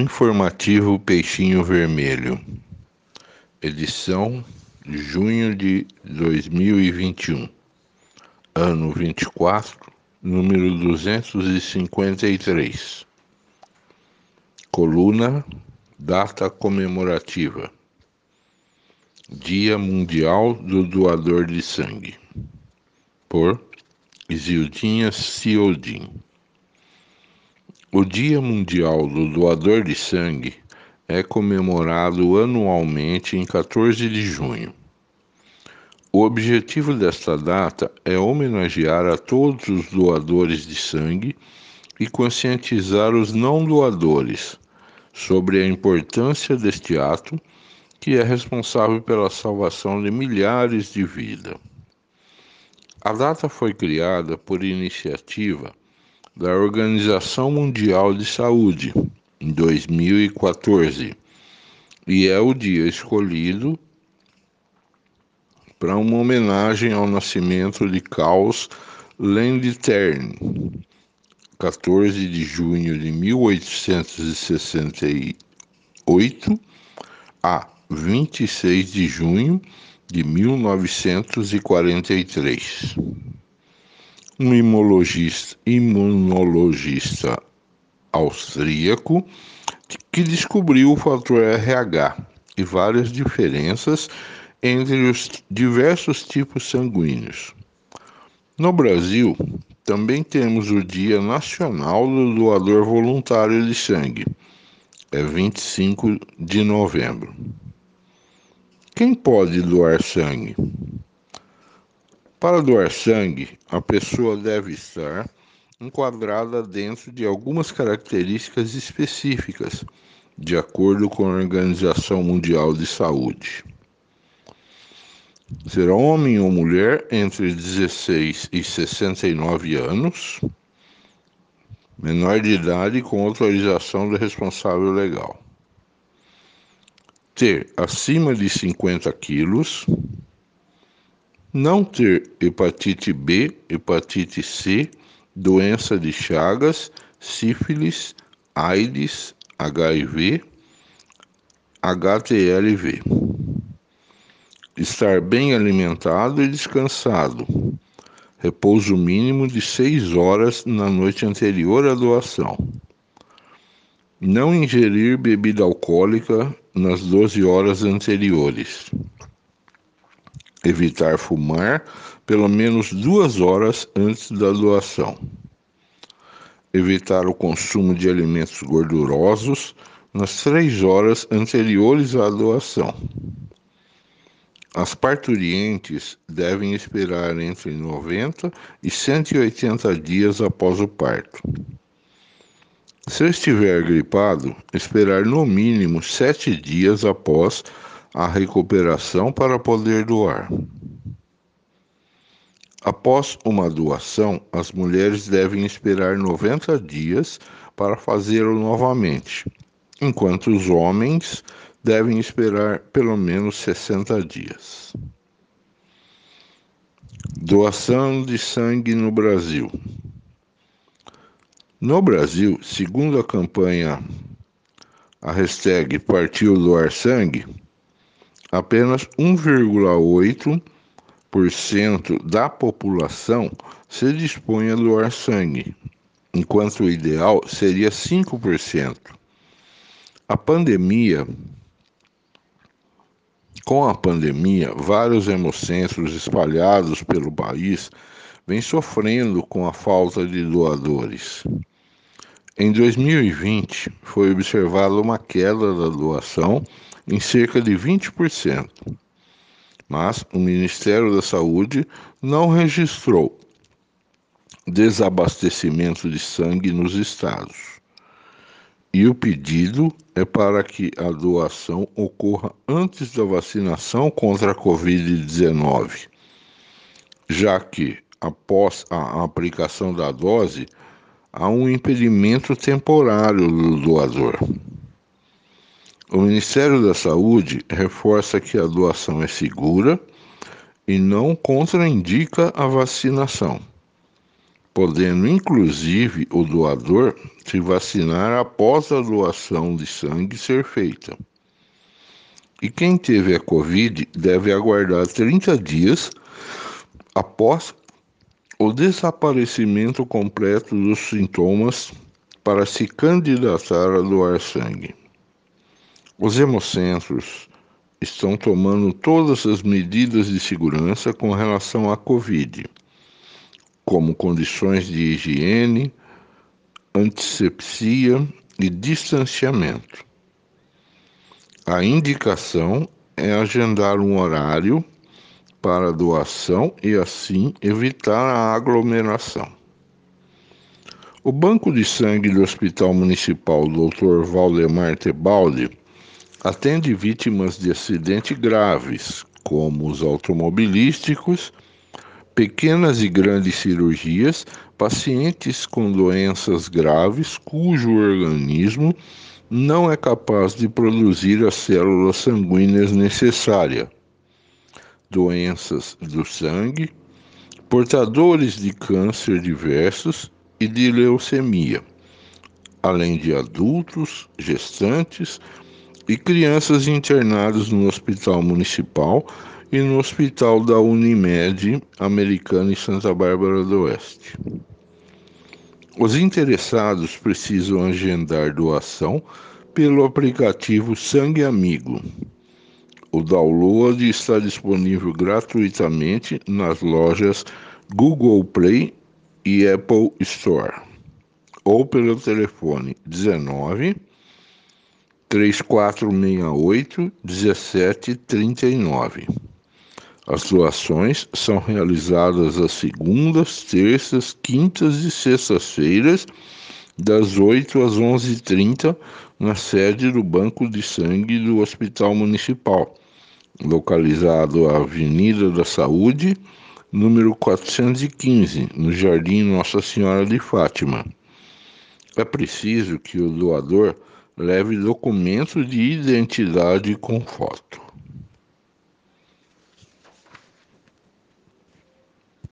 Informativo Peixinho Vermelho, edição junho de 2021, ano 24, número 253. Coluna Data comemorativa. Dia Mundial do Doador de Sangue. Por Isildinha Ciodin. O Dia Mundial do Doador de Sangue é comemorado anualmente em 14 de junho. O objetivo desta data é homenagear a todos os doadores de sangue e conscientizar os não doadores sobre a importância deste ato, que é responsável pela salvação de milhares de vidas. A data foi criada por iniciativa da Organização Mundial de Saúde em 2014 e é o dia escolhido para uma homenagem ao nascimento de Caos Landtern, 14 de junho de 1868 a 26 de junho de 1943 um imunologista, imunologista austríaco que descobriu o fator RH e várias diferenças entre os diversos tipos sanguíneos. No Brasil, também temos o Dia Nacional do Doador Voluntário de Sangue, é 25 de novembro. Quem pode doar sangue? Para doar sangue, a pessoa deve estar enquadrada dentro de algumas características específicas, de acordo com a Organização Mundial de Saúde. Ser homem ou mulher entre 16 e 69 anos, menor de idade com autorização do responsável legal. Ter acima de 50 quilos não ter hepatite B, hepatite C, doença de Chagas, sífilis, AIDS, HIV, HTLV. Estar bem alimentado e descansado. Repouso mínimo de 6 horas na noite anterior à doação. Não ingerir bebida alcoólica nas 12 horas anteriores evitar fumar pelo menos duas horas antes da doação, evitar o consumo de alimentos gordurosos nas três horas anteriores à doação. As parturientes devem esperar entre 90 e 180 dias após o parto. Se estiver gripado, esperar no mínimo sete dias após a recuperação para poder doar. Após uma doação, as mulheres devem esperar 90 dias para fazê-lo novamente, enquanto os homens devem esperar pelo menos 60 dias. Doação de sangue no Brasil. No Brasil, segundo a campanha a hashtag Partiu Doar Sangue, apenas 1,8% da população se dispõe a doar sangue, enquanto o ideal seria 5%. A pandemia com a pandemia, vários hemocentros espalhados pelo país vêm sofrendo com a falta de doadores. Em 2020, foi observada uma queda da doação em cerca de 20%, mas o Ministério da Saúde não registrou desabastecimento de sangue nos estados. E o pedido é para que a doação ocorra antes da vacinação contra a Covid-19, já que, após a aplicação da dose, há um impedimento temporário do doador. O Ministério da Saúde reforça que a doação é segura e não contraindica a vacinação. podendo inclusive o doador se vacinar após a doação de sangue ser feita. E quem teve a Covid deve aguardar 30 dias após o desaparecimento completo dos sintomas para se candidatar a doar sangue. Os hemocentros estão tomando todas as medidas de segurança com relação à Covid, como condições de higiene, antisepsia e distanciamento. A indicação é agendar um horário para doação e assim evitar a aglomeração. O Banco de Sangue do Hospital Municipal Dr. Valdemar Tebaldi atende vítimas de acidentes graves, como os automobilísticos, pequenas e grandes cirurgias, pacientes com doenças graves cujo organismo não é capaz de produzir as células sanguíneas necessárias, doenças do sangue, portadores de câncer diversos e de leucemia, além de adultos, gestantes e crianças internados no Hospital Municipal e no Hospital da Unimed Americana em Santa Bárbara do Oeste. Os interessados precisam agendar doação pelo aplicativo Sangue Amigo. O download está disponível gratuitamente nas lojas Google Play e Apple Store ou pelo telefone 19 3468 1739. As doações são realizadas às segundas, terças, quintas e sextas-feiras, das 8 às 11h30, na sede do Banco de Sangue do Hospital Municipal, localizado à Avenida da Saúde, número 415, no Jardim Nossa Senhora de Fátima. É preciso que o doador leve documento de identidade com foto.